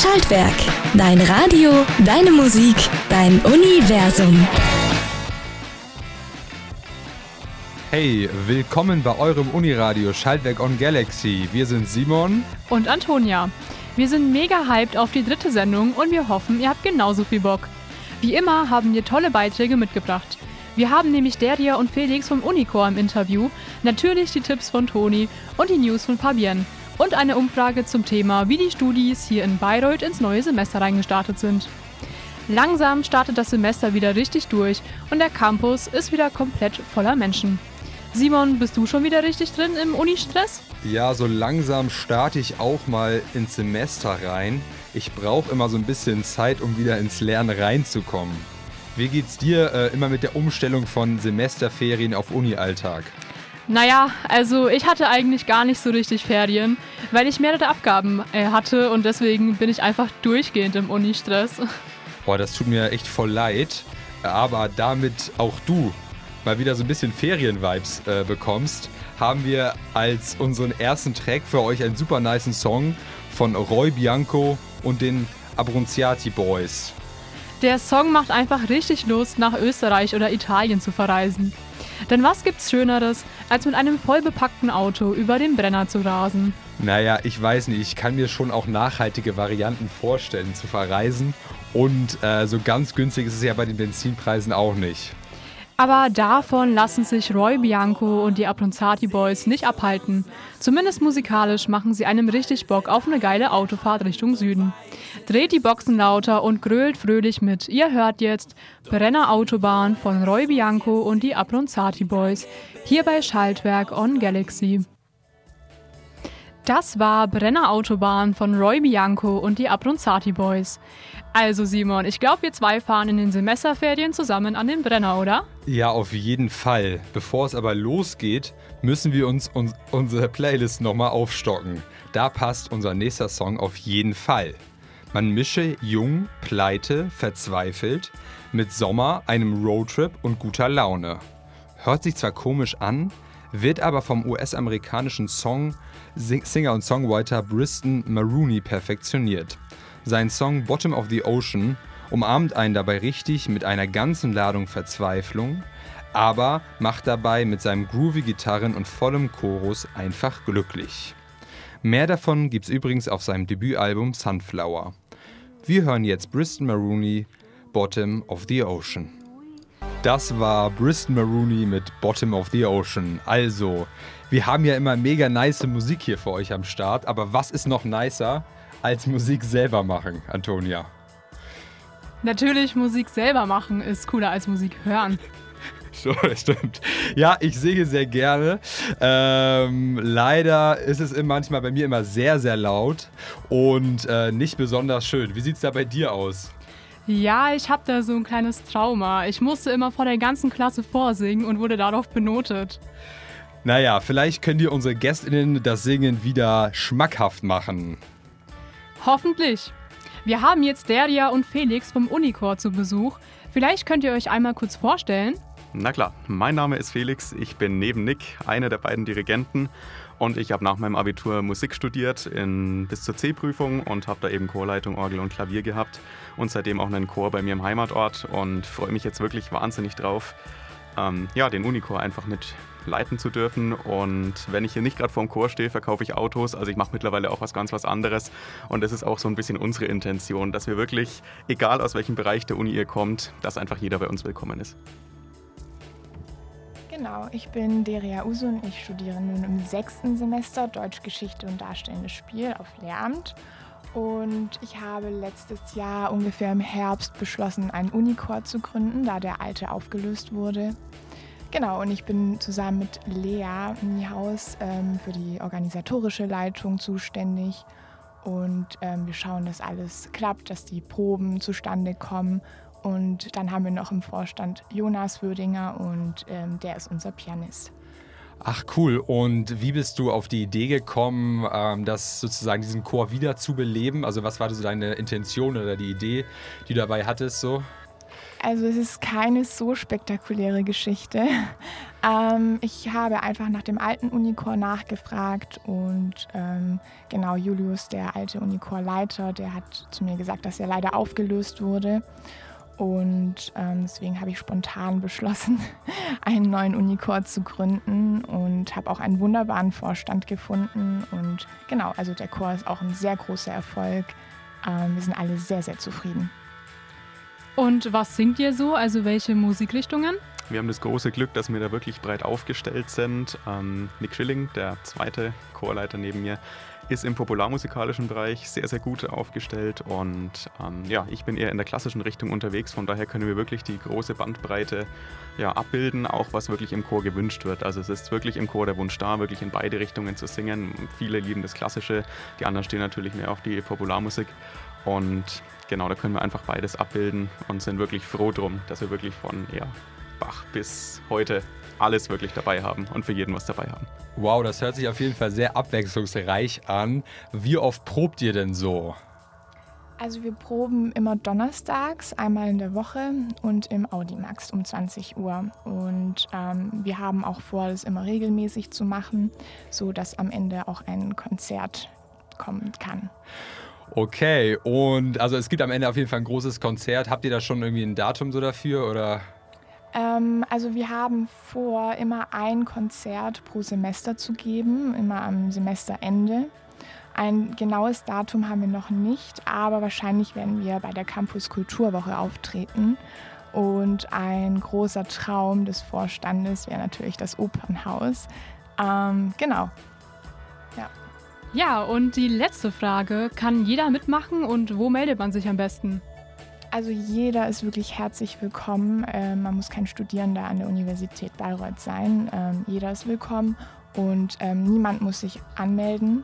Schaltwerk. Dein Radio, deine Musik, dein Universum. Hey, willkommen bei eurem Uniradio Schaltwerk on Galaxy. Wir sind Simon und Antonia. Wir sind mega hyped auf die dritte Sendung und wir hoffen, ihr habt genauso viel Bock. Wie immer haben wir tolle Beiträge mitgebracht. Wir haben nämlich Deria und Felix vom Unicore im Interview, natürlich die Tipps von Toni und die News von Fabienne und eine Umfrage zum Thema, wie die Studis hier in Bayreuth ins neue Semester reingestartet sind. Langsam startet das Semester wieder richtig durch und der Campus ist wieder komplett voller Menschen. Simon, bist du schon wieder richtig drin im Unistress? Ja, so langsam starte ich auch mal ins Semester rein. Ich brauche immer so ein bisschen Zeit, um wieder ins Lernen reinzukommen. Wie geht's dir äh, immer mit der Umstellung von Semesterferien auf Uni-Alltag? Naja, also ich hatte eigentlich gar nicht so richtig Ferien, weil ich mehrere Abgaben äh, hatte und deswegen bin ich einfach durchgehend im Uni-Stress. Boah, das tut mir echt voll leid, aber damit auch du mal wieder so ein bisschen Ferien-Vibes äh, bekommst, haben wir als unseren ersten Track für euch einen super niceen Song von Roy Bianco und den Abronziati Boys. Der Song macht einfach richtig Lust, nach Österreich oder Italien zu verreisen. Denn was gibt's Schöneres, als mit einem vollbepackten Auto über den Brenner zu rasen? Naja, ich weiß nicht. Ich kann mir schon auch nachhaltige Varianten vorstellen zu verreisen. Und äh, so ganz günstig ist es ja bei den Benzinpreisen auch nicht. Aber davon lassen sich Roy Bianco und die Abronzati Boys nicht abhalten. Zumindest musikalisch machen sie einem richtig Bock auf eine geile Autofahrt Richtung Süden. Dreht die Boxen lauter und grölt fröhlich mit. Ihr hört jetzt Brenner Autobahn von Roy Bianco und die Abronzati Boys. Hier bei Schaltwerk on Galaxy. Das war Brenner Autobahn von Roy Bianco und die Abronzati Boys. Also Simon, ich glaube, wir zwei fahren in den Semesterferien zusammen an den Brenner, oder? Ja, auf jeden Fall. Bevor es aber losgeht, müssen wir uns un unsere Playlist nochmal aufstocken. Da passt unser nächster Song auf jeden Fall. Man mische jung, pleite, verzweifelt mit Sommer, einem Roadtrip und guter Laune. Hört sich zwar komisch an, wird aber vom US-amerikanischen Song Singer und Songwriter Briston Maroney perfektioniert. Sein Song Bottom of the Ocean umarmt einen dabei richtig mit einer ganzen Ladung Verzweiflung, aber macht dabei mit seinem groovy Gitarren und vollem Chorus einfach glücklich. Mehr davon gibt's übrigens auf seinem Debütalbum Sunflower. Wir hören jetzt Briston Maroney Bottom of the Ocean. Das war Briston Maroney mit Bottom of the Ocean. Also, wir haben ja immer mega nice Musik hier für euch am Start, aber was ist noch nicer? als Musik selber machen, Antonia? Natürlich, Musik selber machen ist cooler als Musik hören. So, stimmt. Ja, ich singe sehr gerne. Ähm, leider ist es manchmal bei mir immer sehr, sehr laut und äh, nicht besonders schön. Wie sieht es da bei dir aus? Ja, ich habe da so ein kleines Trauma. Ich musste immer vor der ganzen Klasse vorsingen und wurde darauf benotet. Naja, vielleicht können dir unsere GästInnen das Singen wieder schmackhaft machen. Hoffentlich. Wir haben jetzt Deria und Felix vom Unicore zu Besuch. Vielleicht könnt ihr euch einmal kurz vorstellen. Na klar, mein Name ist Felix, ich bin neben Nick einer der beiden Dirigenten und ich habe nach meinem Abitur Musik studiert in, bis zur C-Prüfung und habe da eben Chorleitung, Orgel und Klavier gehabt und seitdem auch einen Chor bei mir im Heimatort und freue mich jetzt wirklich wahnsinnig drauf, ähm, ja, den Unicore einfach mit leiten zu dürfen. Und wenn ich hier nicht gerade vorm Chor stehe, verkaufe ich Autos. Also ich mache mittlerweile auch was ganz was anderes. Und das ist auch so ein bisschen unsere Intention, dass wir wirklich, egal aus welchem Bereich der Uni ihr kommt, dass einfach jeder bei uns willkommen ist. Genau, ich bin Deria Usun. Ich studiere nun im sechsten Semester Deutsch, Geschichte und Darstellendes Spiel auf Lehramt. Und ich habe letztes Jahr ungefähr im Herbst beschlossen, einen Unicore zu gründen, da der alte aufgelöst wurde. Genau, und ich bin zusammen mit Lea Niehaus ähm, für die organisatorische Leitung zuständig. Und ähm, wir schauen, dass alles klappt, dass die Proben zustande kommen. Und dann haben wir noch im Vorstand Jonas Würdinger und ähm, der ist unser Pianist. Ach cool. Und wie bist du auf die Idee gekommen, ähm, das sozusagen diesen Chor wieder zu beleben? Also was war so deine Intention oder die Idee, die du dabei hattest so? Also es ist keine so spektakuläre Geschichte. Ähm, ich habe einfach nach dem alten Unichor nachgefragt und ähm, genau Julius, der alte Unichor-Leiter, der hat zu mir gesagt, dass er leider aufgelöst wurde. Und ähm, deswegen habe ich spontan beschlossen, einen neuen Unichor zu gründen und habe auch einen wunderbaren Vorstand gefunden. Und genau, also der Chor ist auch ein sehr großer Erfolg. Ähm, wir sind alle sehr, sehr zufrieden. Und was singt ihr so? Also welche Musikrichtungen? Wir haben das große Glück, dass wir da wirklich breit aufgestellt sind. Ähm, Nick Schilling, der zweite Chorleiter neben mir, ist im popularmusikalischen Bereich sehr, sehr gut aufgestellt und ähm, ja, ich bin eher in der klassischen Richtung unterwegs, von daher können wir wirklich die große Bandbreite ja, abbilden, auch was wirklich im Chor gewünscht wird. Also es ist wirklich im Chor der Wunsch da, wirklich in beide Richtungen zu singen. Viele lieben das Klassische, die anderen stehen natürlich mehr auf die Popularmusik und genau, da können wir einfach beides abbilden und sind wirklich froh drum, dass wir wirklich von ja, Bach bis heute alles wirklich dabei haben und für jeden was dabei haben. Wow, das hört sich auf jeden Fall sehr abwechslungsreich an. Wie oft probt ihr denn so? Also wir proben immer donnerstags, einmal in der Woche und im Audimax um 20 Uhr. Und ähm, wir haben auch vor, das immer regelmäßig zu machen, sodass am Ende auch ein Konzert kommen kann. Okay, und also es gibt am Ende auf jeden Fall ein großes Konzert. Habt ihr da schon irgendwie ein Datum so dafür oder? Ähm, also wir haben vor, immer ein Konzert pro Semester zu geben, immer am Semesterende. Ein genaues Datum haben wir noch nicht, aber wahrscheinlich werden wir bei der Campus Kulturwoche auftreten. Und ein großer Traum des Vorstandes wäre natürlich das Opernhaus. Ähm, genau. Ja. Ja, und die letzte Frage: Kann jeder mitmachen und wo meldet man sich am besten? Also jeder ist wirklich herzlich willkommen. Ähm, man muss kein Studierender an der Universität Bayreuth sein. Ähm, jeder ist willkommen und ähm, niemand muss sich anmelden.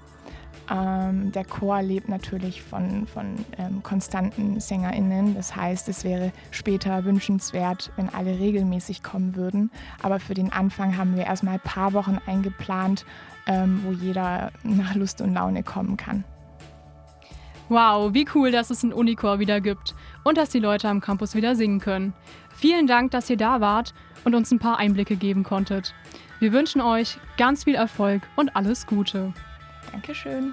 Ähm, der Chor lebt natürlich von, von ähm, konstanten SängerInnen. Das heißt, es wäre später wünschenswert, wenn alle regelmäßig kommen würden. Aber für den Anfang haben wir erstmal ein paar Wochen eingeplant, ähm, wo jeder nach Lust und Laune kommen kann. Wow, wie cool, dass es einen Unichor wieder gibt und dass die Leute am Campus wieder singen können. Vielen Dank, dass ihr da wart und uns ein paar Einblicke geben konntet. Wir wünschen euch ganz viel Erfolg und alles Gute. Dankeschön.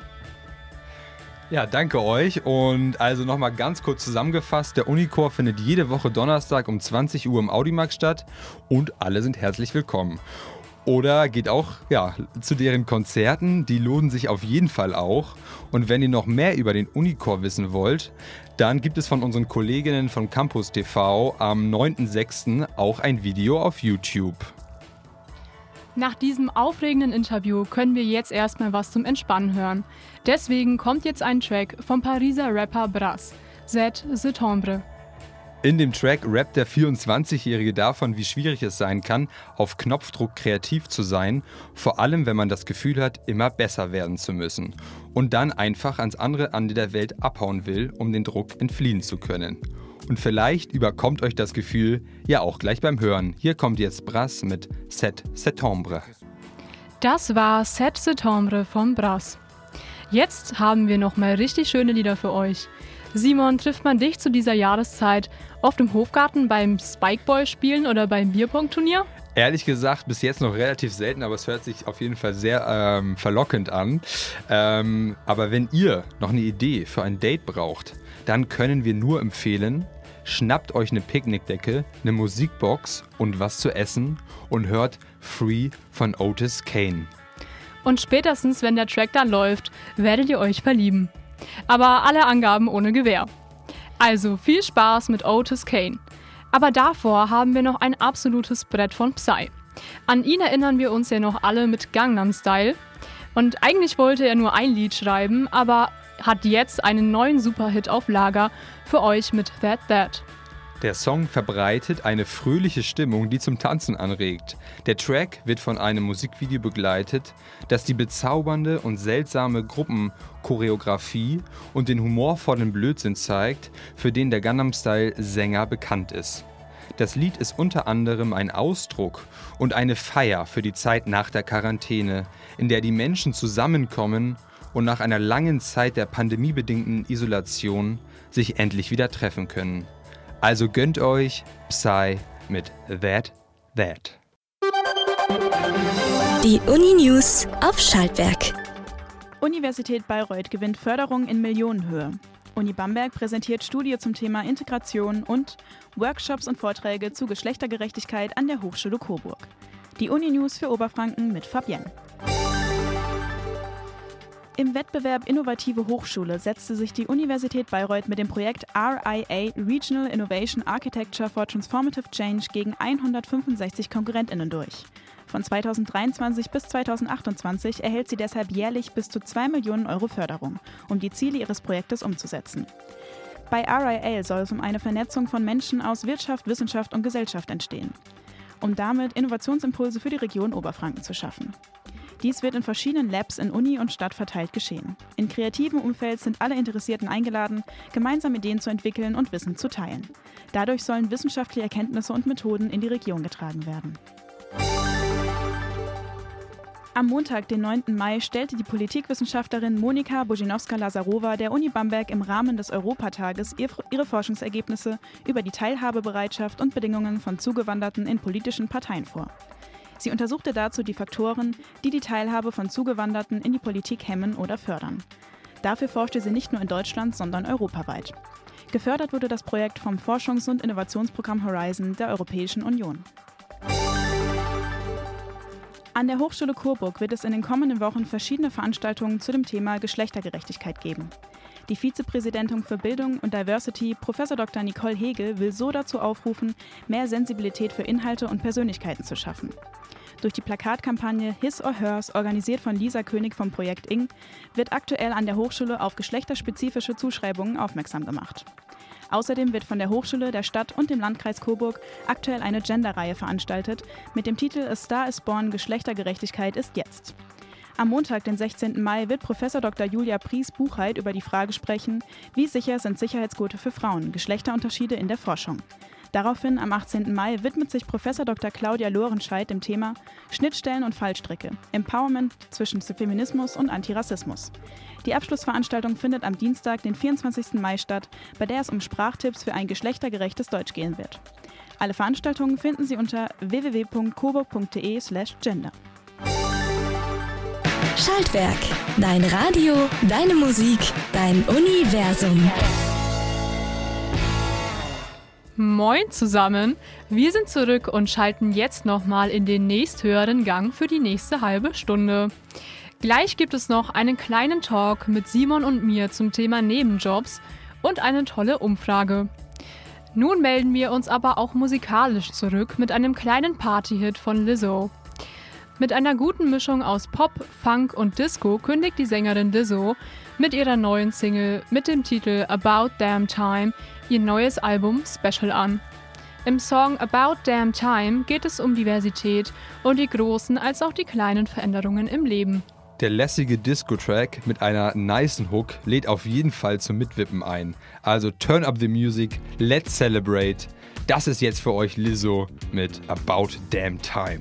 Ja, danke euch. Und also nochmal ganz kurz zusammengefasst: Der Unichor findet jede Woche Donnerstag um 20 Uhr im Audimax statt und alle sind herzlich willkommen. Oder geht auch ja, zu deren Konzerten, die lohnen sich auf jeden Fall auch. Und wenn ihr noch mehr über den Unicore wissen wollt, dann gibt es von unseren Kolleginnen von Campus TV am 9.6. auch ein Video auf YouTube. Nach diesem aufregenden Interview können wir jetzt erstmal was zum Entspannen hören. Deswegen kommt jetzt ein Track vom Pariser Rapper Brass, Z The Tombre. In dem Track rappt der 24-Jährige davon, wie schwierig es sein kann, auf Knopfdruck kreativ zu sein, vor allem wenn man das Gefühl hat, immer besser werden zu müssen und dann einfach ans andere Ende der Welt abhauen will, um den Druck entfliehen zu können. Und vielleicht überkommt euch das Gefühl ja auch gleich beim Hören. Hier kommt jetzt Brass mit Set Septembre. Das war Set Septembre von Brass. Jetzt haben wir noch mal richtig schöne Lieder für euch. Simon, trifft man dich zu dieser Jahreszeit oft im Hofgarten beim Spikeball spielen oder beim Bierpong-Turnier? Ehrlich gesagt, bis jetzt noch relativ selten, aber es hört sich auf jeden Fall sehr ähm, verlockend an. Ähm, aber wenn ihr noch eine Idee für ein Date braucht, dann können wir nur empfehlen, schnappt euch eine Picknickdecke, eine Musikbox und was zu essen und hört Free von Otis Kane. Und spätestens, wenn der Track dann läuft, werdet ihr euch verlieben. Aber alle Angaben ohne Gewähr. Also viel Spaß mit Otis Kane. Aber davor haben wir noch ein absolutes Brett von Psy. An ihn erinnern wir uns ja noch alle mit Gangnam Style. Und eigentlich wollte er nur ein Lied schreiben, aber hat jetzt einen neuen Superhit auf Lager für euch mit That That. Der Song verbreitet eine fröhliche Stimmung, die zum Tanzen anregt. Der Track wird von einem Musikvideo begleitet, das die bezaubernde und seltsame Gruppenchoreografie und den humorvollen Blödsinn zeigt, für den der Gangnam Style Sänger bekannt ist. Das Lied ist unter anderem ein Ausdruck und eine Feier für die Zeit nach der Quarantäne, in der die Menschen zusammenkommen und nach einer langen Zeit der pandemiebedingten Isolation sich endlich wieder treffen können. Also gönnt euch Psy mit That That. Die Uni News auf Schaltwerk. Universität Bayreuth gewinnt Förderung in Millionenhöhe. Uni Bamberg präsentiert Studie zum Thema Integration und Workshops und Vorträge zu Geschlechtergerechtigkeit an der Hochschule Coburg. Die Uni News für Oberfranken mit Fabienne. Im Wettbewerb Innovative Hochschule setzte sich die Universität Bayreuth mit dem Projekt RIA Regional Innovation Architecture for Transformative Change gegen 165 KonkurrentInnen durch. Von 2023 bis 2028 erhält sie deshalb jährlich bis zu 2 Millionen Euro Förderung, um die Ziele ihres Projektes umzusetzen. Bei RIA soll es um eine Vernetzung von Menschen aus Wirtschaft, Wissenschaft und Gesellschaft entstehen, um damit Innovationsimpulse für die Region Oberfranken zu schaffen. Dies wird in verschiedenen Labs in Uni und Stadt verteilt geschehen. In kreativem Umfeld sind alle Interessierten eingeladen, gemeinsam Ideen zu entwickeln und Wissen zu teilen. Dadurch sollen wissenschaftliche Erkenntnisse und Methoden in die Region getragen werden. Am Montag, den 9. Mai, stellte die Politikwissenschaftlerin Monika Bozinowska-Lazarova der Uni Bamberg im Rahmen des Europatages ihre Forschungsergebnisse über die Teilhabebereitschaft und Bedingungen von Zugewanderten in politischen Parteien vor. Sie untersuchte dazu die Faktoren, die die Teilhabe von Zugewanderten in die Politik hemmen oder fördern. Dafür forschte sie nicht nur in Deutschland, sondern europaweit. Gefördert wurde das Projekt vom Forschungs- und Innovationsprogramm Horizon der Europäischen Union. An der Hochschule Coburg wird es in den kommenden Wochen verschiedene Veranstaltungen zu dem Thema Geschlechtergerechtigkeit geben. Die Vizepräsidentin für Bildung und Diversity, Prof. Dr. Nicole Hegel, will so dazu aufrufen, mehr Sensibilität für Inhalte und Persönlichkeiten zu schaffen. Durch die Plakatkampagne His or Hers, organisiert von Lisa König vom Projekt Ing, wird aktuell an der Hochschule auf geschlechterspezifische Zuschreibungen aufmerksam gemacht. Außerdem wird von der Hochschule, der Stadt und dem Landkreis Coburg aktuell eine Gender-Reihe veranstaltet mit dem Titel A Star is Born Geschlechtergerechtigkeit ist jetzt. Am Montag, den 16. Mai, wird Prof. Dr. Julia Pries-Buchheit über die Frage sprechen, wie sicher sind Sicherheitsgurte für Frauen, Geschlechterunterschiede in der Forschung. Daraufhin, am 18. Mai, widmet sich Prof. Dr. Claudia Lorenscheid dem Thema Schnittstellen und Fallstricke, Empowerment zwischen Feminismus und Antirassismus. Die Abschlussveranstaltung findet am Dienstag, den 24. Mai statt, bei der es um Sprachtipps für ein geschlechtergerechtes Deutsch gehen wird. Alle Veranstaltungen finden Sie unter www.coburg.de/gender. Schaltwerk. Dein Radio, deine Musik, dein Universum. Moin zusammen, wir sind zurück und schalten jetzt nochmal in den nächsthöheren Gang für die nächste halbe Stunde. Gleich gibt es noch einen kleinen Talk mit Simon und mir zum Thema Nebenjobs und eine tolle Umfrage. Nun melden wir uns aber auch musikalisch zurück mit einem kleinen Partyhit von Lizzo. Mit einer guten Mischung aus Pop, Funk und Disco kündigt die Sängerin Lizzo mit ihrer neuen Single mit dem Titel About Damn Time ihr neues Album Special an. Im Song About Damn Time geht es um Diversität und die großen als auch die kleinen Veränderungen im Leben. Der lässige Disco-Track mit einer nicen Hook lädt auf jeden Fall zum Mitwippen ein. Also turn up the music, let's celebrate. Das ist jetzt für euch Lizzo mit About Damn Time.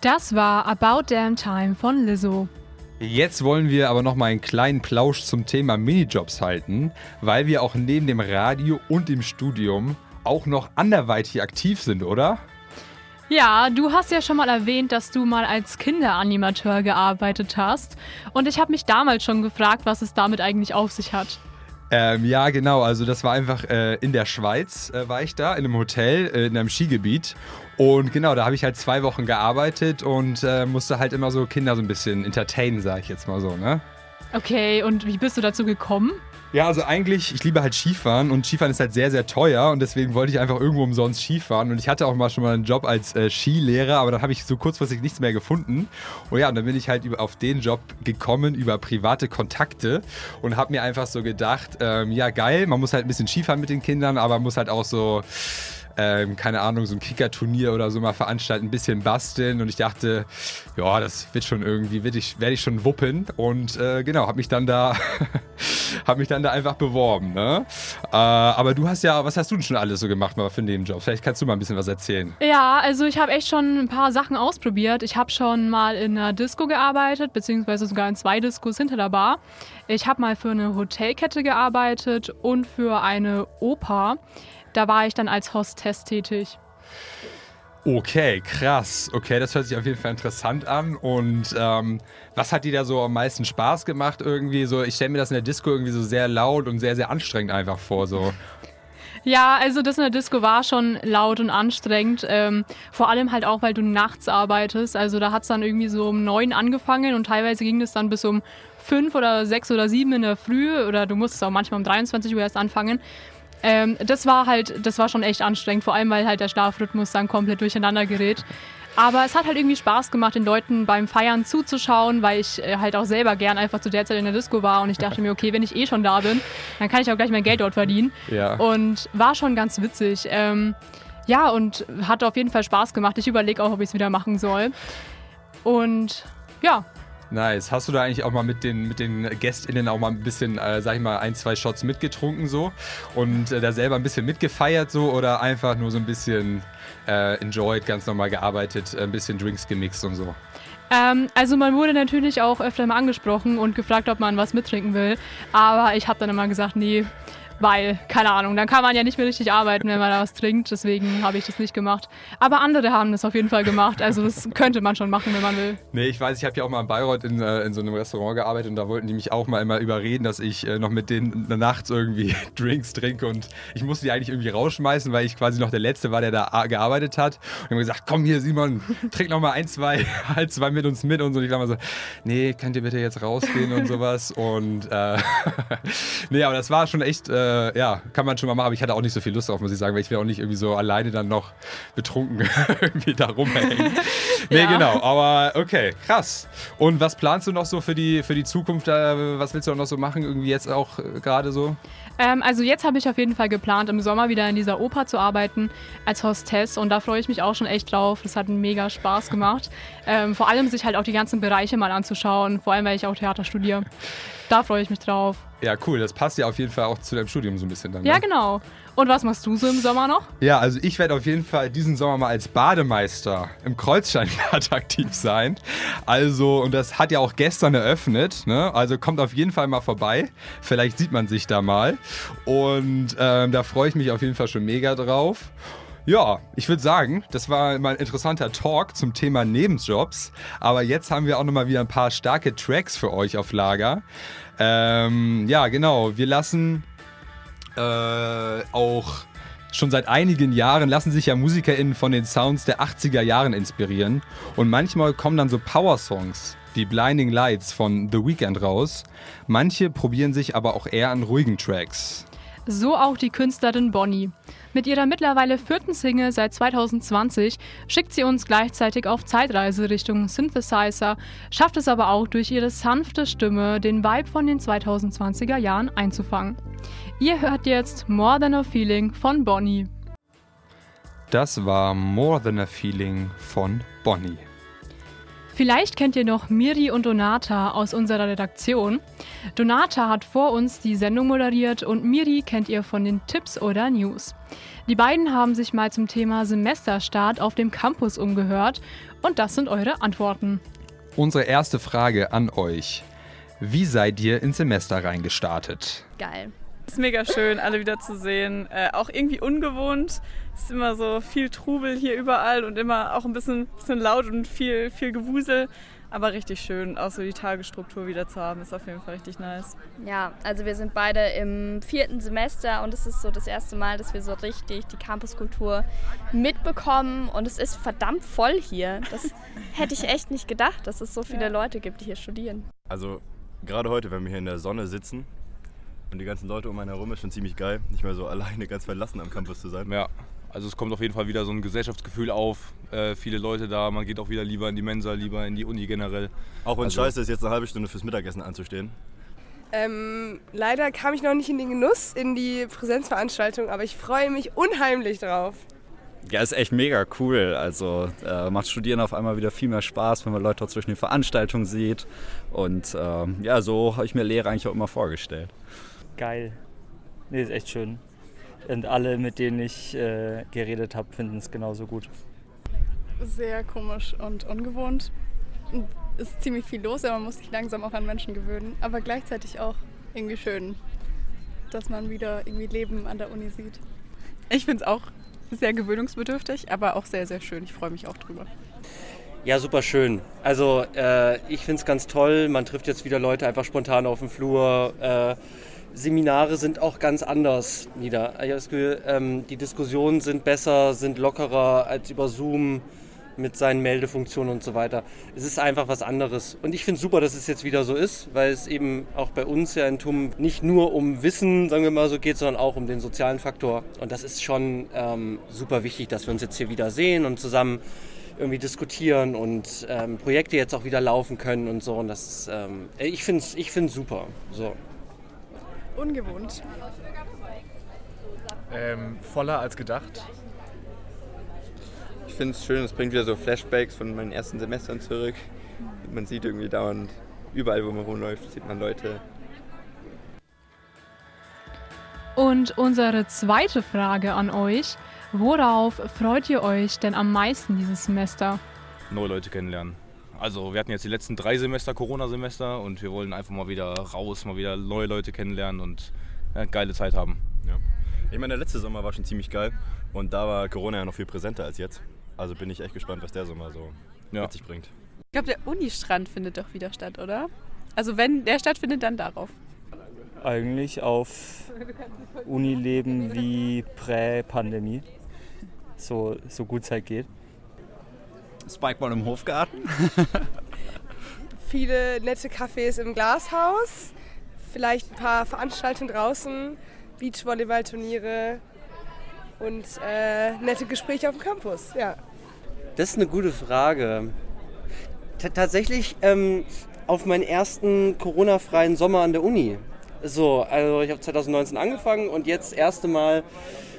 Das war About Damn Time von Lizzo. Jetzt wollen wir aber noch mal einen kleinen Plausch zum Thema Minijobs halten, weil wir auch neben dem Radio und dem Studium auch noch anderweitig aktiv sind, oder? Ja, du hast ja schon mal erwähnt, dass du mal als Kinderanimateur gearbeitet hast. Und ich habe mich damals schon gefragt, was es damit eigentlich auf sich hat. Ähm, ja, genau. Also das war einfach äh, in der Schweiz, äh, war ich da, in einem Hotel, äh, in einem Skigebiet. Und genau, da habe ich halt zwei Wochen gearbeitet und äh, musste halt immer so Kinder so ein bisschen entertainen, sage ich jetzt mal so, ne? Okay, und wie bist du dazu gekommen? Ja, also eigentlich, ich liebe halt Skifahren und Skifahren ist halt sehr, sehr teuer und deswegen wollte ich einfach irgendwo umsonst Skifahren und ich hatte auch mal schon mal einen Job als äh, Skilehrer, aber dann habe ich so kurzfristig nichts mehr gefunden. Und ja, und dann bin ich halt über, auf den Job gekommen über private Kontakte und habe mir einfach so gedacht, ähm, ja geil, man muss halt ein bisschen Skifahren mit den Kindern, aber man muss halt auch so ähm, keine Ahnung, so ein Kicker-Turnier oder so mal veranstalten, ein bisschen basteln. Und ich dachte, ja, das wird schon irgendwie, ich, werde ich schon wuppen. Und äh, genau, habe mich dann da, habe mich dann da einfach beworben. Ne? Äh, aber du hast ja, was hast du denn schon alles so gemacht mal für den Job? Vielleicht kannst du mal ein bisschen was erzählen. Ja, also ich habe echt schon ein paar Sachen ausprobiert. Ich habe schon mal in einer Disco gearbeitet, beziehungsweise sogar in zwei Discos hinter der Bar. Ich habe mal für eine Hotelkette gearbeitet und für eine Oper. Da war ich dann als Hostess tätig. Okay, krass. Okay, das hört sich auf jeden Fall interessant an. Und ähm, was hat dir da so am meisten Spaß gemacht irgendwie? So, ich stelle mir das in der Disco irgendwie so sehr laut und sehr, sehr anstrengend einfach vor. So. Ja, also das in der Disco war schon laut und anstrengend. Ähm, vor allem halt auch, weil du nachts arbeitest. Also da hat es dann irgendwie so um neun angefangen und teilweise ging es dann bis um fünf oder sechs oder sieben in der Früh oder du musstest auch manchmal um 23 Uhr erst anfangen. Ähm, das war halt, das war schon echt anstrengend, vor allem weil halt der Schlafrhythmus dann komplett durcheinander gerät. Aber es hat halt irgendwie Spaß gemacht, den Leuten beim Feiern zuzuschauen, weil ich äh, halt auch selber gern einfach zu der Zeit in der Disco war und ich dachte mir, okay, wenn ich eh schon da bin, dann kann ich auch gleich mein Geld dort verdienen. Ja. Und war schon ganz witzig. Ähm, ja, und hat auf jeden Fall Spaß gemacht. Ich überlege auch, ob ich es wieder machen soll. Und ja, Nice. Hast du da eigentlich auch mal mit den, mit den GästInnen auch mal ein bisschen, äh, sag ich mal, ein, zwei Shots mitgetrunken so und äh, da selber ein bisschen mitgefeiert so oder einfach nur so ein bisschen äh, enjoyed, ganz normal gearbeitet, ein bisschen Drinks gemixt und so? Ähm, also man wurde natürlich auch öfter mal angesprochen und gefragt, ob man was mittrinken will. Aber ich habe dann immer gesagt, nee, weil, keine Ahnung, dann kann man ja nicht mehr richtig arbeiten, wenn man da was trinkt. Deswegen habe ich das nicht gemacht. Aber andere haben das auf jeden Fall gemacht. Also das könnte man schon machen, wenn man will. Nee, ich weiß, ich habe ja auch mal in Bayreuth in, äh, in so einem Restaurant gearbeitet und da wollten die mich auch mal immer überreden, dass ich äh, noch mit denen nachts irgendwie Drinks trinke und ich musste die eigentlich irgendwie rausschmeißen, weil ich quasi noch der Letzte war, der da gearbeitet hat. Und haben gesagt, komm hier Simon, trink noch mal ein, zwei, halt zwei mit uns mit und so. Und ich war mal so, nee, könnt ihr bitte jetzt rausgehen und sowas. Und äh, nee, aber das war schon echt äh, äh, ja, kann man schon mal machen, aber ich hatte auch nicht so viel Lust drauf, muss ich sagen, weil ich will auch nicht irgendwie so alleine dann noch betrunken irgendwie da rumhängen. nee, ja. genau, aber okay, krass. Und was planst du noch so für die, für die Zukunft? Äh, was willst du auch noch so machen, irgendwie jetzt auch äh, gerade so? Ähm, also jetzt habe ich auf jeden Fall geplant, im Sommer wieder in dieser Oper zu arbeiten als Hostess und da freue ich mich auch schon echt drauf. Das hat mega Spaß gemacht. Ähm, vor allem sich halt auch die ganzen Bereiche mal anzuschauen, vor allem weil ich auch Theater studiere. Da freue ich mich drauf. Ja, cool. Das passt ja auf jeden Fall auch zu deinem Studium so ein bisschen dann. Ja, ne? genau. Und was machst du so im Sommer noch? Ja, also ich werde auf jeden Fall diesen Sommer mal als Bademeister im Kreuzsteinbad aktiv sein. Also, und das hat ja auch gestern eröffnet. Ne? Also kommt auf jeden Fall mal vorbei. Vielleicht sieht man sich da mal. Und ähm, da freue ich mich auf jeden Fall schon mega drauf. Ja, ich würde sagen, das war mal ein interessanter Talk zum Thema Nebenjobs. Aber jetzt haben wir auch nochmal wieder ein paar starke Tracks für euch auf Lager. Ähm, ja, genau. Wir lassen äh, auch schon seit einigen Jahren lassen sich ja MusikerInnen von den Sounds der 80er Jahren inspirieren. Und manchmal kommen dann so Power-Songs wie Blinding Lights von The Weeknd raus. Manche probieren sich aber auch eher an ruhigen Tracks. So auch die Künstlerin Bonnie. Mit ihrer mittlerweile vierten Single seit 2020 schickt sie uns gleichzeitig auf Zeitreise Richtung Synthesizer, schafft es aber auch durch ihre sanfte Stimme, den Vibe von den 2020er Jahren einzufangen. Ihr hört jetzt More Than a Feeling von Bonnie. Das war More Than a Feeling von Bonnie. Vielleicht kennt ihr noch Miri und Donata aus unserer Redaktion. Donata hat vor uns die Sendung moderiert und Miri kennt ihr von den Tipps oder News. Die beiden haben sich mal zum Thema Semesterstart auf dem Campus umgehört und das sind eure Antworten. Unsere erste Frage an euch. Wie seid ihr ins Semester reingestartet? Geil. Es ist mega schön, alle wieder zu sehen. Äh, auch irgendwie ungewohnt. Es ist immer so viel Trubel hier überall und immer auch ein bisschen, bisschen laut und viel, viel Gewusel. Aber richtig schön, auch so die Tagesstruktur wieder zu haben, ist auf jeden Fall richtig nice. Ja, also wir sind beide im vierten Semester und es ist so das erste Mal, dass wir so richtig die Campuskultur mitbekommen und es ist verdammt voll hier. Das hätte ich echt nicht gedacht, dass es so viele ja. Leute gibt, die hier studieren. Also gerade heute, wenn wir hier in der Sonne sitzen, und die ganzen Leute um einen herum ist schon ziemlich geil, nicht mehr so alleine ganz verlassen am Campus zu sein. Ja, also es kommt auf jeden Fall wieder so ein Gesellschaftsgefühl auf. Äh, viele Leute da, man geht auch wieder lieber in die Mensa, lieber in die Uni generell. Auch wenn es also, scheiße ist, jetzt eine halbe Stunde fürs Mittagessen anzustehen. Ähm, leider kam ich noch nicht in den Genuss in die Präsenzveranstaltung, aber ich freue mich unheimlich drauf. Ja, ist echt mega cool. Also äh, macht Studieren auf einmal wieder viel mehr Spaß, wenn man Leute auch zwischen den Veranstaltungen sieht. Und äh, ja, so habe ich mir Lehre eigentlich auch immer vorgestellt. Geil. Nee, ist echt schön. Und alle, mit denen ich äh, geredet habe, finden es genauso gut. Sehr komisch und ungewohnt. Es ist ziemlich viel los, aber man muss sich langsam auch an Menschen gewöhnen. Aber gleichzeitig auch irgendwie schön, dass man wieder irgendwie Leben an der Uni sieht. Ich finde es auch sehr gewöhnungsbedürftig, aber auch sehr, sehr schön. Ich freue mich auch drüber. Ja, super schön. Also äh, ich finde es ganz toll. Man trifft jetzt wieder Leute einfach spontan auf dem Flur. Äh, Seminare sind auch ganz anders wieder. Ich habe das Gefühl, ähm, die Diskussionen sind besser, sind lockerer als über Zoom mit seinen Meldefunktionen und so weiter. Es ist einfach was anderes. Und ich finde super, dass es jetzt wieder so ist, weil es eben auch bei uns ja in TUM nicht nur um Wissen, sagen wir mal so, geht, sondern auch um den sozialen Faktor. Und das ist schon ähm, super wichtig, dass wir uns jetzt hier wieder sehen und zusammen irgendwie diskutieren und ähm, Projekte jetzt auch wieder laufen können und so. Und das ist, ähm, ich finde es ich super. So. Ungewohnt. Ähm, voller als gedacht. Ich finde es schön, es bringt wieder so Flashbacks von meinen ersten Semestern zurück. Man sieht irgendwie dauernd, überall wo man rumläuft, sieht man Leute. Und unsere zweite Frage an euch. Worauf freut ihr euch denn am meisten dieses Semester? Neue Leute kennenlernen. Also wir hatten jetzt die letzten drei Semester Corona-Semester und wir wollen einfach mal wieder raus, mal wieder neue Leute kennenlernen und eine geile Zeit haben. Ja. Ich meine, der letzte Sommer war schon ziemlich geil und da war Corona ja noch viel präsenter als jetzt. Also bin ich echt gespannt, was der Sommer so ja. mit sich bringt. Ich glaube, der Unistrand findet doch wieder statt, oder? Also wenn der stattfindet, dann darauf. Eigentlich auf Unileben wie Prä-Pandemie. So, so gut es halt geht. Spikeball im Hofgarten. Viele nette Cafés im Glashaus. Vielleicht ein paar Veranstaltungen draußen. Beachvolleyball-Turniere und äh, nette Gespräche auf dem Campus. Ja. Das ist eine gute Frage. T tatsächlich ähm, auf meinen ersten Corona-freien Sommer an der Uni. So, also ich habe 2019 angefangen und jetzt das erste Mal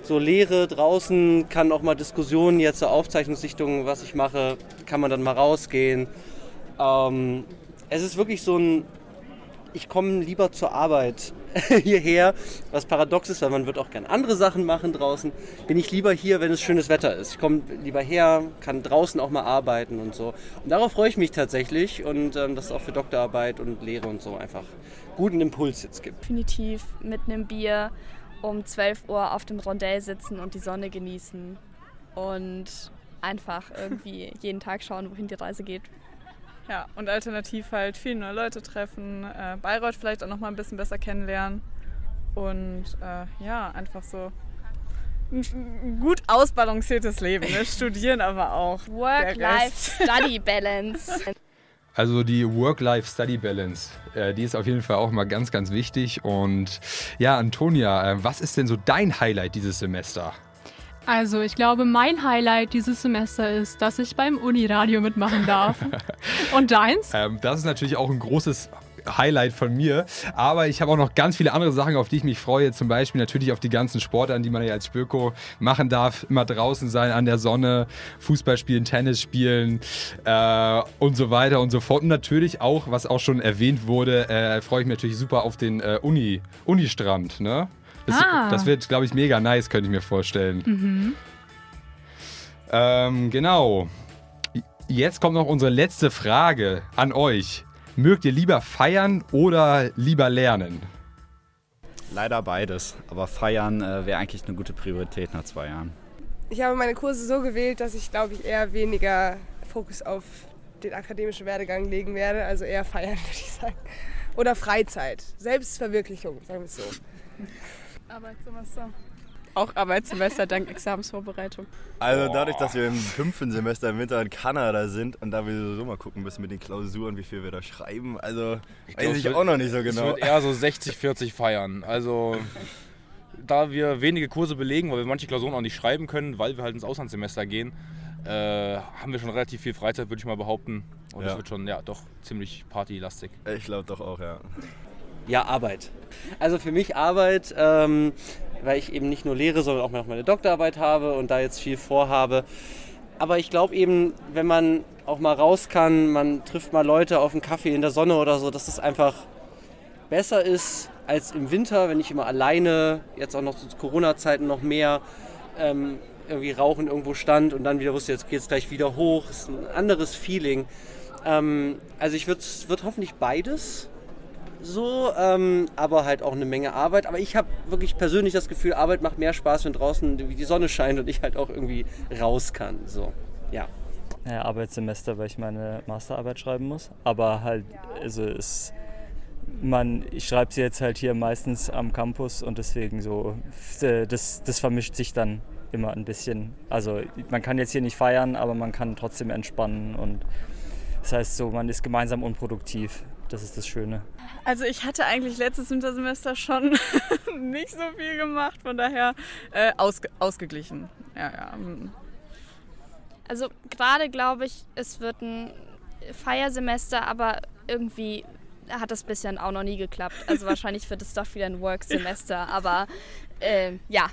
so Lehre draußen, kann auch mal Diskussionen, jetzt so Aufzeichnungssichtungen, was ich mache, kann man dann mal rausgehen. Ähm, es ist wirklich so ein, ich komme lieber zur Arbeit hierher, was paradox ist, weil man wird auch gerne andere Sachen machen draußen. Bin ich lieber hier, wenn es schönes Wetter ist. Ich komme lieber her, kann draußen auch mal arbeiten und so. Und darauf freue ich mich tatsächlich und ähm, dass es auch für Doktorarbeit und Lehre und so einfach guten Impuls jetzt gibt. Definitiv mit einem Bier um 12 Uhr auf dem Rondell sitzen und die Sonne genießen und einfach irgendwie jeden Tag schauen, wohin die Reise geht. Ja, und alternativ halt viele neue Leute treffen, äh, Bayreuth vielleicht auch noch mal ein bisschen besser kennenlernen und äh, ja, einfach so ein gut ausbalanciertes Leben. Ne? Studieren aber auch. Work-Life-Study-Balance. Also die Work-Life-Study-Balance, äh, die ist auf jeden Fall auch mal ganz, ganz wichtig. Und ja, Antonia, äh, was ist denn so dein Highlight dieses Semester? Also, ich glaube, mein Highlight dieses Semester ist, dass ich beim Uniradio mitmachen darf. Und deins? Ähm, das ist natürlich auch ein großes Highlight von mir. Aber ich habe auch noch ganz viele andere Sachen, auf die ich mich freue. Zum Beispiel natürlich auf die ganzen Sportarten, die man ja als Spöko machen darf. Immer draußen sein, an der Sonne, Fußball spielen, Tennis spielen äh, und so weiter und so fort. Und natürlich auch, was auch schon erwähnt wurde, äh, freue ich mich natürlich super auf den äh, Uni, Unistrand. Ne? Das, Ah. das wird, glaube ich, mega nice, könnte ich mir vorstellen. Mhm. Ähm, genau. Jetzt kommt noch unsere letzte Frage an euch. Mögt ihr lieber feiern oder lieber lernen? Leider beides. Aber feiern äh, wäre eigentlich eine gute Priorität nach zwei Jahren. Ich habe meine Kurse so gewählt, dass ich, glaube ich, eher weniger Fokus auf den akademischen Werdegang legen werde. Also eher feiern, würde ich sagen. Oder Freizeit. Selbstverwirklichung, sagen wir es so. Arbeitssemester. Auch Arbeitssemester dank Examensvorbereitung. Also dadurch, dass wir im fünften Semester im Winter in Kanada sind und da wir so mal gucken müssen mit den Klausuren, wie viel wir da schreiben, also Ich weiß glaub, ich auch noch nicht so genau. Es wird eher so 60, 40 feiern. Also da wir wenige Kurse belegen, weil wir manche Klausuren auch nicht schreiben können, weil wir halt ins Auslandssemester gehen, äh, haben wir schon relativ viel Freizeit, würde ich mal behaupten. Und das Ja. wird schon, ja, doch ziemlich partylastig. Ich glaube doch auch, ja. Ja, Arbeit. Also für mich Arbeit, ähm, weil ich eben nicht nur lehre, sondern auch noch meine Doktorarbeit habe und da jetzt viel vorhabe. Aber ich glaube eben, wenn man auch mal raus kann, man trifft mal Leute auf einen Kaffee in der Sonne oder so, dass es einfach besser ist, als im Winter, wenn ich immer alleine, jetzt auch noch zu Corona-Zeiten noch mehr, ähm, irgendwie rauchen irgendwo stand und dann wieder wusste, jetzt geht es gleich wieder hoch. Das ist ein anderes Feeling. Ähm, also ich würde würd hoffentlich beides so, ähm, aber halt auch eine Menge Arbeit. Aber ich habe wirklich persönlich das Gefühl, Arbeit macht mehr Spaß, wenn draußen die Sonne scheint und ich halt auch irgendwie raus kann. So, ja. Ja, Arbeitssemester, weil ich meine Masterarbeit schreiben muss. Aber halt, also es, man, ich schreibe sie jetzt halt hier meistens am Campus und deswegen so, das, das vermischt sich dann immer ein bisschen. Also man kann jetzt hier nicht feiern, aber man kann trotzdem entspannen und das heißt so, man ist gemeinsam unproduktiv. Das ist das Schöne. Also ich hatte eigentlich letztes Wintersemester schon nicht so viel gemacht, von daher äh, ausge ausgeglichen. Ja, ja. Hm. Also gerade glaube ich, es wird ein Feiersemester, aber irgendwie hat das bisher auch noch nie geklappt. Also wahrscheinlich wird es doch wieder ein Worksemester, aber äh, ja.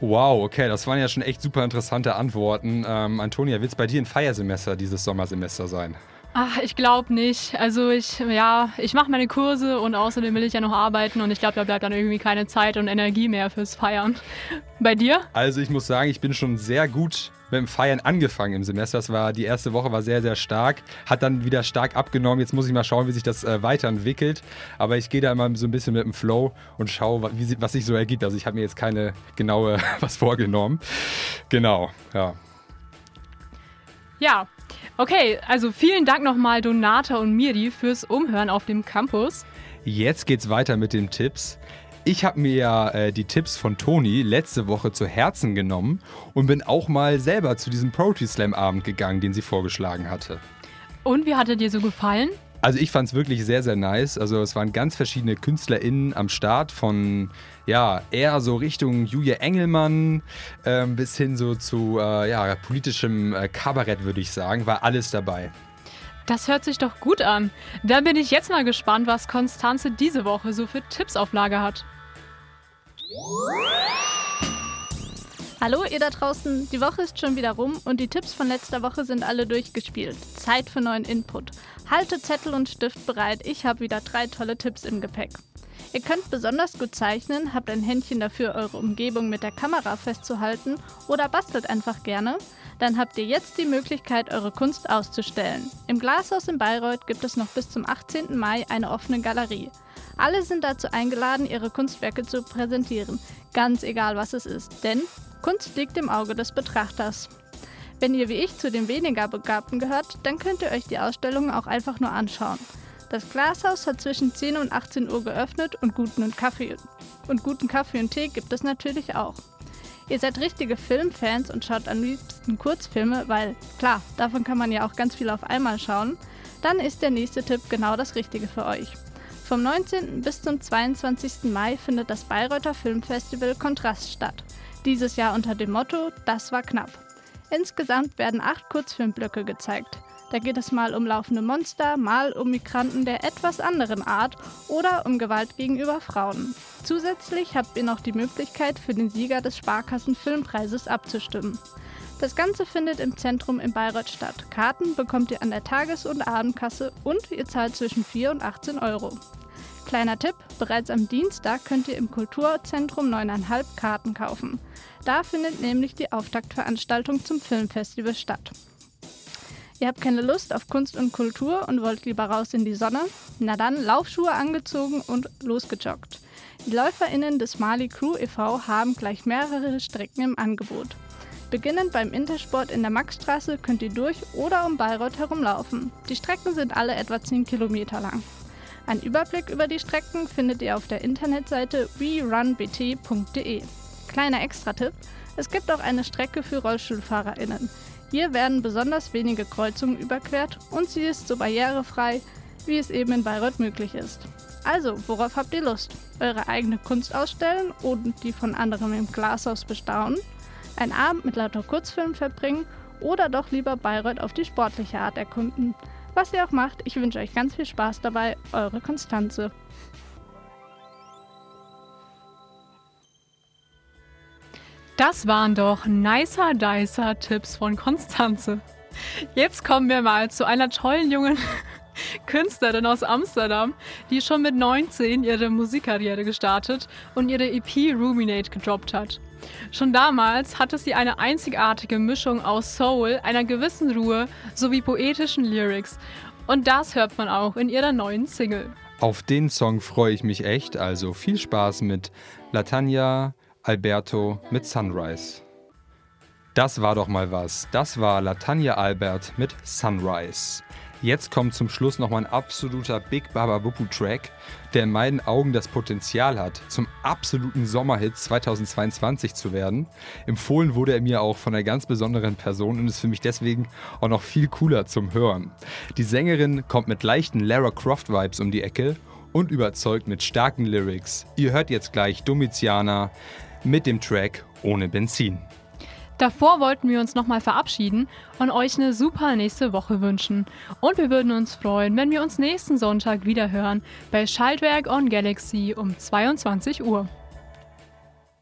Wow, okay, das waren ja schon echt super interessante Antworten. Ähm, Antonia, wird es bei dir ein Feiersemester dieses Sommersemester sein? Ach, ich glaube nicht. Also ich, ja, ich mache meine Kurse und außerdem will ich ja noch arbeiten und ich glaube, da bleibt dann irgendwie keine Zeit und Energie mehr fürs Feiern. Bei dir? Also ich muss sagen, ich bin schon sehr gut mit dem Feiern angefangen im Semester. Das war, die erste Woche war sehr, sehr stark, hat dann wieder stark abgenommen. Jetzt muss ich mal schauen, wie sich das äh, weiterentwickelt. Aber ich gehe da immer so ein bisschen mit dem Flow und schaue, was sich so ergibt. Also ich habe mir jetzt keine genaue was vorgenommen. Genau, ja. Ja, okay, also vielen Dank nochmal Donata und Miri fürs Umhören auf dem Campus. Jetzt geht's weiter mit den Tipps. Ich habe mir ja äh, die Tipps von Toni letzte Woche zu Herzen genommen und bin auch mal selber zu diesem Poetry Slam Abend gegangen, den sie vorgeschlagen hatte. Und wie hat er dir so gefallen? Also ich fand es wirklich sehr, sehr nice. Also es waren ganz verschiedene KünstlerInnen am Start von, ja, eher so Richtung Julia Engelmann äh, bis hin so zu, äh, ja, politischem äh, Kabarett, würde ich sagen. War alles dabei. Das hört sich doch gut an. Da bin ich jetzt mal gespannt, was Konstanze diese Woche so für Tipps auf Lager hat. Hallo ihr da draußen, die Woche ist schon wieder rum und die Tipps von letzter Woche sind alle durchgespielt. Zeit für neuen Input. Halte Zettel und Stift bereit, ich habe wieder drei tolle Tipps im Gepäck. Ihr könnt besonders gut zeichnen, habt ein Händchen dafür, eure Umgebung mit der Kamera festzuhalten oder bastelt einfach gerne, dann habt ihr jetzt die Möglichkeit, eure Kunst auszustellen. Im Glashaus in Bayreuth gibt es noch bis zum 18. Mai eine offene Galerie. Alle sind dazu eingeladen, ihre Kunstwerke zu präsentieren, ganz egal was es ist, denn Kunst liegt im Auge des Betrachters. Wenn ihr wie ich zu den weniger Begabten gehört, dann könnt ihr euch die Ausstellung auch einfach nur anschauen. Das Glashaus hat zwischen 10 und 18 Uhr geöffnet und guten, und Kaffee, und guten Kaffee und Tee gibt es natürlich auch. Ihr seid richtige Filmfans und schaut am liebsten Kurzfilme, weil klar, davon kann man ja auch ganz viel auf einmal schauen, dann ist der nächste Tipp genau das Richtige für euch. Vom 19. bis zum 22. Mai findet das Bayreuther Filmfestival Kontrast statt. Dieses Jahr unter dem Motto Das war knapp. Insgesamt werden acht Kurzfilmblöcke gezeigt. Da geht es mal um laufende Monster, mal um Migranten der etwas anderen Art oder um Gewalt gegenüber Frauen. Zusätzlich habt ihr noch die Möglichkeit, für den Sieger des Sparkassen Filmpreises abzustimmen. Das Ganze findet im Zentrum in Bayreuth statt. Karten bekommt ihr an der Tages- und Abendkasse und ihr zahlt zwischen 4 und 18 Euro. Kleiner Tipp, bereits am Dienstag könnt ihr im Kulturzentrum 9,5 Karten kaufen. Da findet nämlich die Auftaktveranstaltung zum Filmfestival statt. Ihr habt keine Lust auf Kunst und Kultur und wollt lieber raus in die Sonne? Na dann Laufschuhe angezogen und losgejoggt. Die LäuferInnen des Mali Crew e.V. haben gleich mehrere Strecken im Angebot. Beginnend beim Intersport in der Maxstraße könnt ihr durch oder um Bayreuth herumlaufen. Die Strecken sind alle etwa 10 Kilometer lang. Ein Überblick über die Strecken findet ihr auf der Internetseite werunbt.de. Kleiner Extra-Tipp: Es gibt auch eine Strecke für RollstuhlfahrerInnen. Hier werden besonders wenige Kreuzungen überquert und sie ist so barrierefrei, wie es eben in Bayreuth möglich ist. Also, worauf habt ihr Lust? Eure eigene Kunst ausstellen und die von anderen im Glashaus bestaunen? Ein Abend mit lauter Kurzfilmen verbringen oder doch lieber Bayreuth auf die sportliche Art erkunden? Was ihr auch macht, ich wünsche euch ganz viel Spaß dabei. Eure Konstanze. Das waren doch nicer Dicer Tipps von Konstanze. Jetzt kommen wir mal zu einer tollen jungen Künstlerin aus Amsterdam, die schon mit 19 ihre Musikkarriere gestartet und ihre EP Ruminate gedroppt hat. Schon damals hatte sie eine einzigartige Mischung aus Soul, einer gewissen Ruhe sowie poetischen Lyrics. Und das hört man auch in ihrer neuen Single. Auf den Song freue ich mich echt, also viel Spaß mit Latanya Alberto mit Sunrise. Das war doch mal was. Das war Latanya Albert mit Sunrise. Jetzt kommt zum Schluss nochmal ein absoluter Big Baba Bupu Track, der in meinen Augen das Potenzial hat, zum absoluten Sommerhit 2022 zu werden. Empfohlen wurde er mir auch von einer ganz besonderen Person und ist für mich deswegen auch noch viel cooler zum Hören. Die Sängerin kommt mit leichten Lara Croft Vibes um die Ecke und überzeugt mit starken Lyrics. Ihr hört jetzt gleich Domitiana mit dem Track Ohne Benzin. Davor wollten wir uns nochmal verabschieden und euch eine super nächste Woche wünschen. Und wir würden uns freuen, wenn wir uns nächsten Sonntag wieder hören bei Schaltwerk on Galaxy um 22 Uhr.